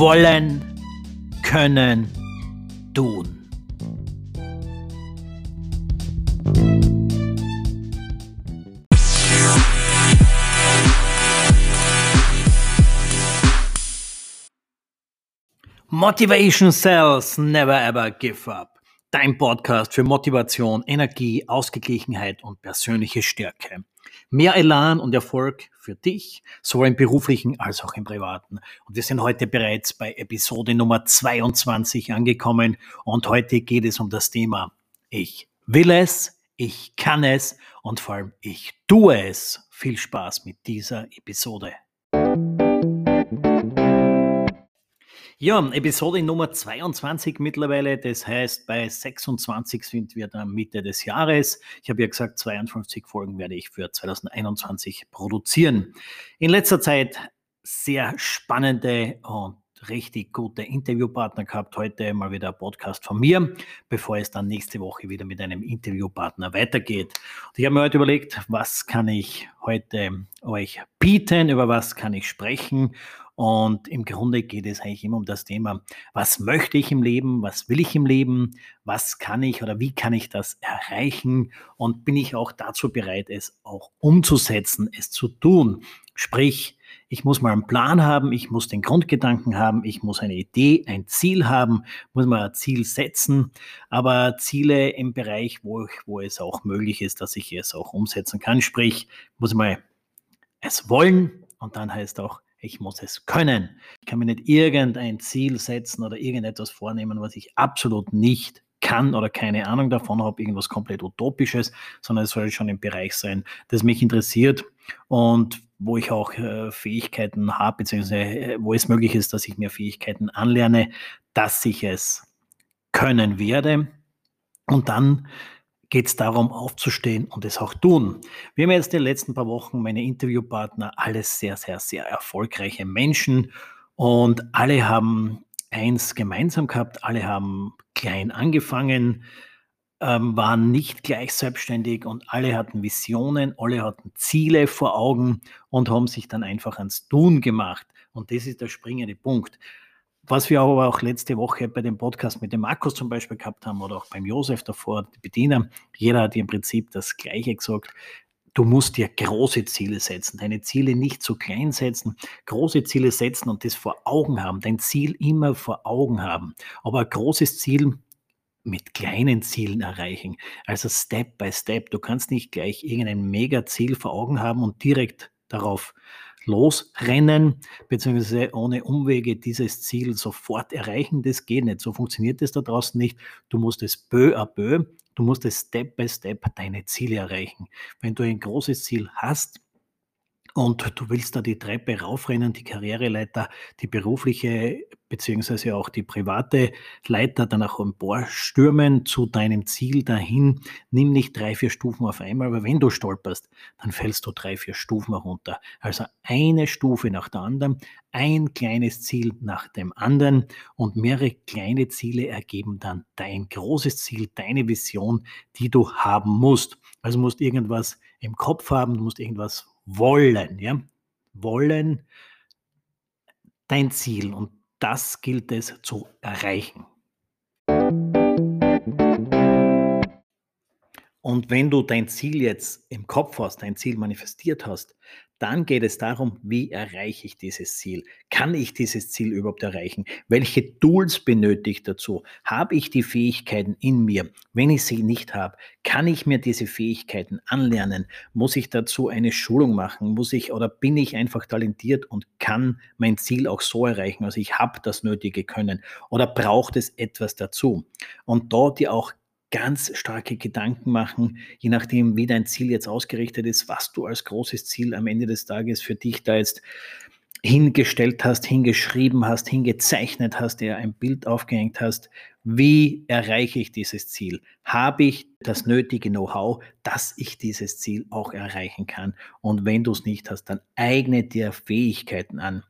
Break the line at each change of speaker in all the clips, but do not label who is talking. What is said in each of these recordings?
wollen, können, tun. Motivation Cells Never Ever Give Up. Dein Podcast für Motivation, Energie, Ausgeglichenheit und persönliche Stärke. Mehr Elan und Erfolg für dich, sowohl im beruflichen als auch im privaten. Und wir sind heute bereits bei Episode Nummer 22 angekommen und heute geht es um das Thema Ich will es, ich kann es und vor allem ich tue es. Viel Spaß mit dieser Episode. Ja, Episode Nummer 22 mittlerweile. Das heißt, bei 26 sind wir dann Mitte des Jahres. Ich habe ja gesagt, 52 Folgen werde ich für 2021 produzieren. In letzter Zeit sehr spannende und richtig gute Interviewpartner gehabt. Heute mal wieder ein Podcast von mir, bevor es dann nächste Woche wieder mit einem Interviewpartner weitergeht. Und ich habe mir heute überlegt, was kann ich heute euch bieten, über was kann ich sprechen und im Grunde geht es eigentlich immer um das Thema, was möchte ich im Leben, was will ich im Leben, was kann ich oder wie kann ich das erreichen und bin ich auch dazu bereit, es auch umzusetzen, es zu tun. Sprich, ich muss mal einen Plan haben, ich muss den Grundgedanken haben, ich muss eine Idee, ein Ziel haben, muss mal ein Ziel setzen, aber Ziele im Bereich, wo, ich, wo es auch möglich ist, dass ich es auch umsetzen kann. Sprich, muss mal es wollen und dann heißt auch, ich muss es können. Ich kann mir nicht irgendein Ziel setzen oder irgendetwas vornehmen, was ich absolut nicht kann oder keine Ahnung davon habe, irgendwas komplett Utopisches, sondern es soll schon im Bereich sein, das mich interessiert und wo ich auch äh, Fähigkeiten habe, beziehungsweise äh, wo es möglich ist, dass ich mir Fähigkeiten anlerne, dass ich es können werde. Und dann geht es darum, aufzustehen und es auch tun. Wir haben jetzt in den letzten paar Wochen meine Interviewpartner, alles sehr, sehr, sehr erfolgreiche Menschen und alle haben eins gemeinsam gehabt, alle haben klein angefangen, ähm, waren nicht gleich selbstständig und alle hatten Visionen, alle hatten Ziele vor Augen und haben sich dann einfach ans Tun gemacht. Und das ist der springende Punkt. Was wir aber auch letzte Woche bei dem Podcast mit dem Markus zum Beispiel gehabt haben oder auch beim Josef davor, die Bediener, jeder hat im Prinzip das Gleiche gesagt. Du musst dir große Ziele setzen, deine Ziele nicht zu klein setzen, große Ziele setzen und das vor Augen haben, dein Ziel immer vor Augen haben. Aber ein großes Ziel mit kleinen Zielen erreichen. Also Step by Step. Du kannst nicht gleich irgendein Mega-Ziel vor Augen haben und direkt darauf losrennen, beziehungsweise ohne Umwege dieses Ziel sofort erreichen. Das geht nicht. So funktioniert es da draußen nicht. Du musst es peu à peu, du musst es Step by Step deine Ziele erreichen. Wenn du ein großes Ziel hast, und du willst da die Treppe raufrennen, die Karriereleiter, die berufliche beziehungsweise auch die private Leiter danach emporstürmen zu deinem Ziel dahin. Nimm nicht drei, vier Stufen auf einmal, aber wenn du stolperst, dann fällst du drei, vier Stufen runter. Also eine Stufe nach der anderen, ein kleines Ziel nach dem anderen und mehrere kleine Ziele ergeben dann dein großes Ziel, deine Vision, die du haben musst. Also musst irgendwas im Kopf haben, du musst irgendwas wollen, ja, wollen dein Ziel und das gilt es zu erreichen. Und wenn du dein Ziel jetzt im Kopf hast, dein Ziel manifestiert hast, dann geht es darum, wie erreiche ich dieses Ziel? Kann ich dieses Ziel überhaupt erreichen? Welche Tools benötige ich dazu? Habe ich die Fähigkeiten in mir? Wenn ich sie nicht habe, kann ich mir diese Fähigkeiten anlernen? Muss ich dazu eine Schulung machen? Muss ich oder bin ich einfach talentiert und kann mein Ziel auch so erreichen? Also ich habe das nötige Können oder braucht es etwas dazu? Und dort dir auch ganz starke Gedanken machen, je nachdem, wie dein Ziel jetzt ausgerichtet ist, was du als großes Ziel am Ende des Tages für dich da jetzt hingestellt hast, hingeschrieben hast, hingezeichnet hast, dir ein Bild aufgehängt hast. Wie erreiche ich dieses Ziel? Habe ich das nötige Know-how, dass ich dieses Ziel auch erreichen kann? Und wenn du es nicht hast, dann eigne dir Fähigkeiten an.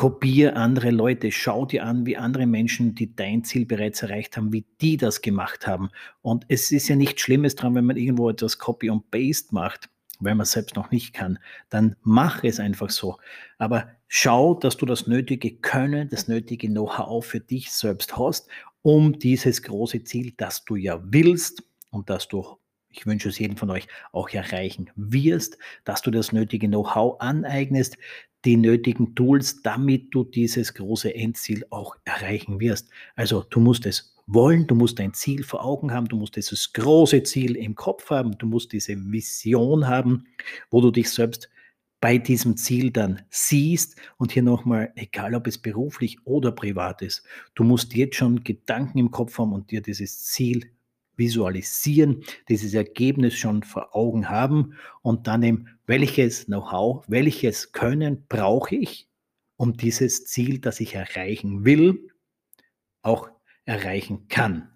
Kopier andere Leute, schau dir an, wie andere Menschen, die dein Ziel bereits erreicht haben, wie die das gemacht haben. Und es ist ja nichts Schlimmes dran, wenn man irgendwo etwas Copy und Paste macht. weil man es selbst noch nicht kann, dann mach es einfach so. Aber schau, dass du das nötige Können, das nötige Know-how für dich selbst hast, um dieses große Ziel, das du ja willst und das du ich wünsche es jedem von euch auch erreichen wirst, dass du das nötige Know-how aneignest, die nötigen Tools, damit du dieses große Endziel auch erreichen wirst. Also du musst es wollen, du musst ein Ziel vor Augen haben, du musst dieses große Ziel im Kopf haben, du musst diese Vision haben, wo du dich selbst bei diesem Ziel dann siehst und hier nochmal, egal ob es beruflich oder privat ist, du musst jetzt schon Gedanken im Kopf haben und dir dieses Ziel visualisieren, dieses Ergebnis schon vor Augen haben und dann eben, welches Know-how, welches Können brauche ich, um dieses Ziel, das ich erreichen will, auch erreichen kann.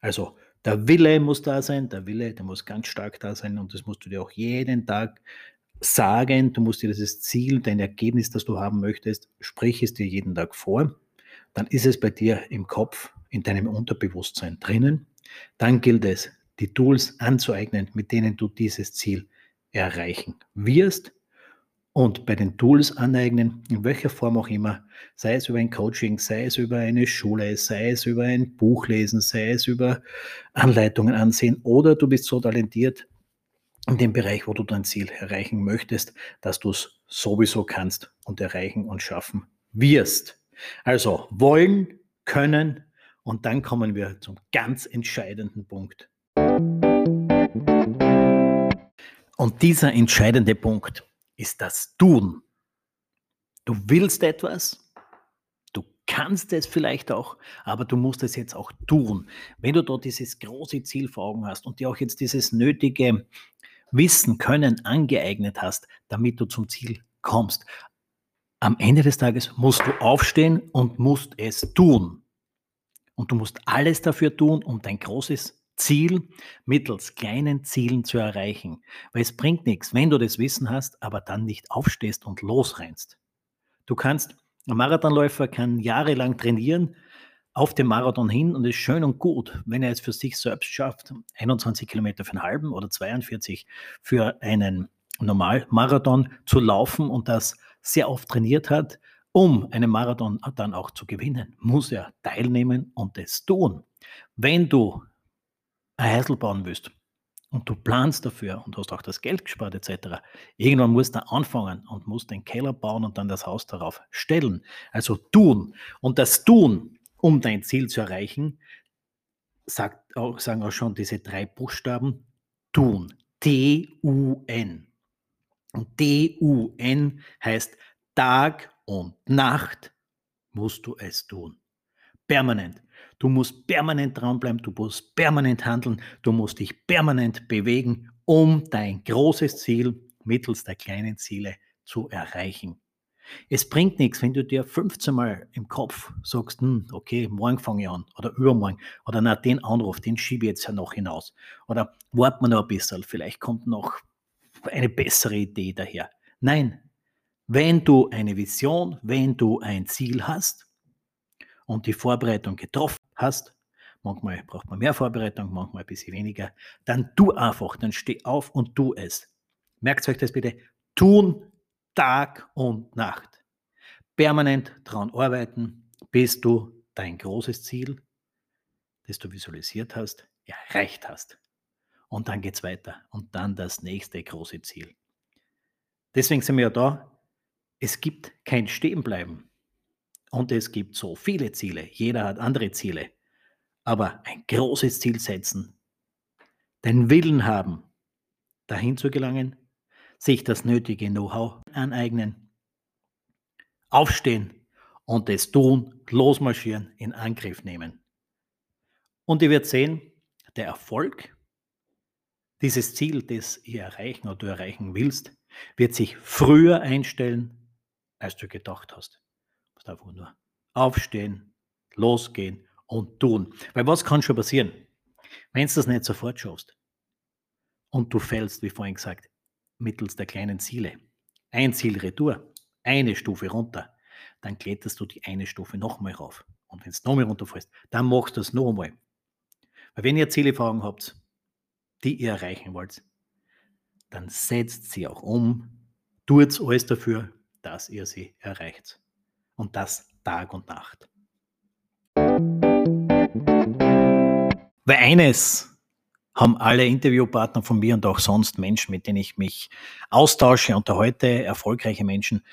Also der Wille muss da sein, der Wille, der muss ganz stark da sein und das musst du dir auch jeden Tag sagen. Du musst dir dieses Ziel, dein Ergebnis, das du haben möchtest, sprich es dir jeden Tag vor. Dann ist es bei dir im Kopf, in deinem Unterbewusstsein drinnen. Dann gilt es, die Tools anzueignen, mit denen du dieses Ziel erreichen wirst. Und bei den Tools aneignen, in welcher Form auch immer, sei es über ein Coaching, sei es über eine Schule, sei es über ein Buch lesen, sei es über Anleitungen ansehen oder du bist so talentiert in dem Bereich, wo du dein Ziel erreichen möchtest, dass du es sowieso kannst und erreichen und schaffen wirst. Also wollen, können, und dann kommen wir zum ganz entscheidenden Punkt. Und dieser entscheidende Punkt ist das Tun. Du willst etwas, du kannst es vielleicht auch, aber du musst es jetzt auch tun. Wenn du dort dieses große Ziel vor Augen hast und dir auch jetzt dieses nötige Wissen, Können angeeignet hast, damit du zum Ziel kommst, am Ende des Tages musst du aufstehen und musst es tun. Und du musst alles dafür tun, um dein großes Ziel mittels kleinen Zielen zu erreichen. Weil es bringt nichts, wenn du das Wissen hast, aber dann nicht aufstehst und losrennst. Du kannst, ein Marathonläufer kann jahrelang trainieren auf dem Marathon hin und ist schön und gut, wenn er es für sich selbst schafft, 21 Kilometer für einen halben oder 42 für einen Normalmarathon zu laufen und das sehr oft trainiert hat, um einen Marathon dann auch zu gewinnen, muss er teilnehmen und es tun. Wenn du ein Häusl bauen willst und du planst dafür und hast auch das Geld gespart etc., irgendwann musst du anfangen und musst den Keller bauen und dann das Haus darauf stellen. Also tun. Und das Tun, um dein Ziel zu erreichen, sagt sagen auch schon diese drei Buchstaben, tun. T-U-N. Und T-U-N heißt Tag und Nacht musst du es tun. Permanent. Du musst permanent dranbleiben, du musst permanent handeln, du musst dich permanent bewegen, um dein großes Ziel mittels der kleinen Ziele zu erreichen. Es bringt nichts, wenn du dir 15 Mal im Kopf sagst, hm, okay, morgen fange ich an oder übermorgen oder na, den Anruf, den schiebe ich jetzt ja noch hinaus oder wart man noch ein bisschen, vielleicht kommt noch eine bessere Idee daher. Nein, wenn du eine Vision, wenn du ein Ziel hast und die Vorbereitung getroffen hast, manchmal braucht man mehr Vorbereitung, manchmal ein bisschen weniger, dann tu einfach, dann steh auf und tu es. Merkt euch das bitte. Tun Tag und Nacht. Permanent daran arbeiten, bis du dein großes Ziel, das du visualisiert hast, erreicht hast. Und dann geht es weiter. Und dann das nächste große Ziel. Deswegen sind wir ja da, es gibt kein Stehenbleiben. Und es gibt so viele Ziele. Jeder hat andere Ziele. Aber ein großes Ziel setzen, den Willen haben, dahin zu gelangen, sich das nötige Know-how aneignen, aufstehen und es tun, losmarschieren, in Angriff nehmen. Und ihr werdet sehen, der Erfolg, dieses Ziel, das ihr erreichen oder du erreichen willst, wird sich früher einstellen, als du gedacht hast. Du musst einfach nur aufstehen, losgehen und tun. Weil was kann schon passieren? Wenn du das nicht sofort schaffst und du fällst, wie vorhin gesagt, mittels der kleinen Ziele, ein Ziel retour, eine Stufe runter, dann kletterst du die eine Stufe nochmal rauf. Und wenn es noch mehr runterfällst, dann machst du es noch einmal. Weil wenn ihr Ziele Augen habt, die ihr erreichen wollt, dann setzt sie auch um, tut alles dafür, dass ihr sie erreicht. Und das Tag und Nacht. Weil eines haben alle Interviewpartner von mir und auch sonst Menschen, mit denen ich mich austausche, unterhalte, erfolgreiche Menschen,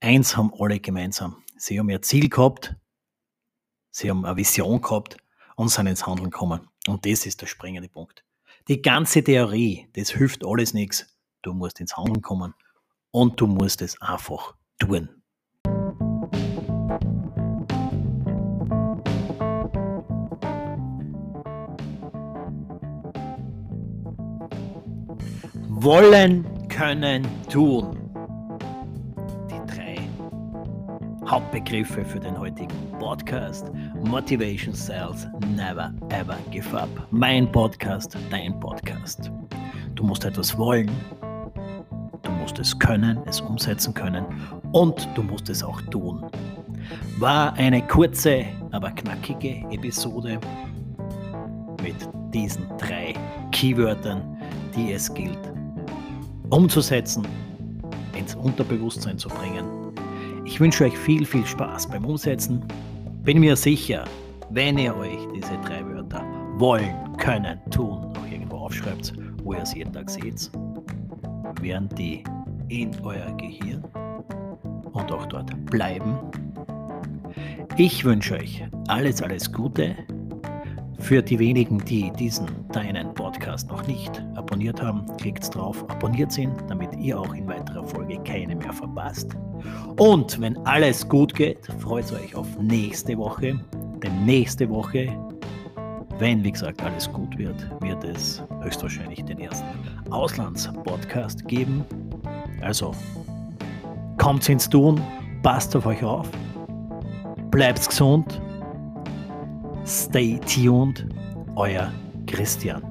eins haben alle gemeinsam. Sie haben ihr Ziel gehabt, sie haben eine Vision gehabt und sind ins Handeln gekommen. Und das ist der springende Punkt. Die ganze Theorie, das hilft alles nichts. Du musst ins Handeln kommen und du musst es einfach tun. Wollen, können, tun. Die drei Hauptbegriffe für den heutigen Podcast. Motivation Sales Never Ever Give Up. Mein Podcast, dein Podcast. Du musst etwas wollen, musst es können, es umsetzen können und du musst es auch tun. War eine kurze, aber knackige Episode mit diesen drei Keywörtern, die es gilt umzusetzen, ins Unterbewusstsein zu bringen. Ich wünsche euch viel, viel Spaß beim Umsetzen. Bin mir sicher, wenn ihr euch diese drei Wörter wollen, können, tun auch irgendwo aufschreibt, wo ihr es jeden Tag seht, werden die in euer Gehirn und auch dort bleiben. Ich wünsche euch alles, alles Gute für die wenigen, die diesen deinen Podcast noch nicht abonniert haben, klickt drauf, abonniert ihn, damit ihr auch in weiterer Folge keine mehr verpasst. Und wenn alles gut geht, freut euch auf nächste Woche. Denn nächste Woche, wenn wie gesagt alles gut wird, wird es höchstwahrscheinlich den ersten Auslandspodcast geben. Also kommt ins Tun, passt auf euch auf, bleibt gesund Stay tuned, euer Christian.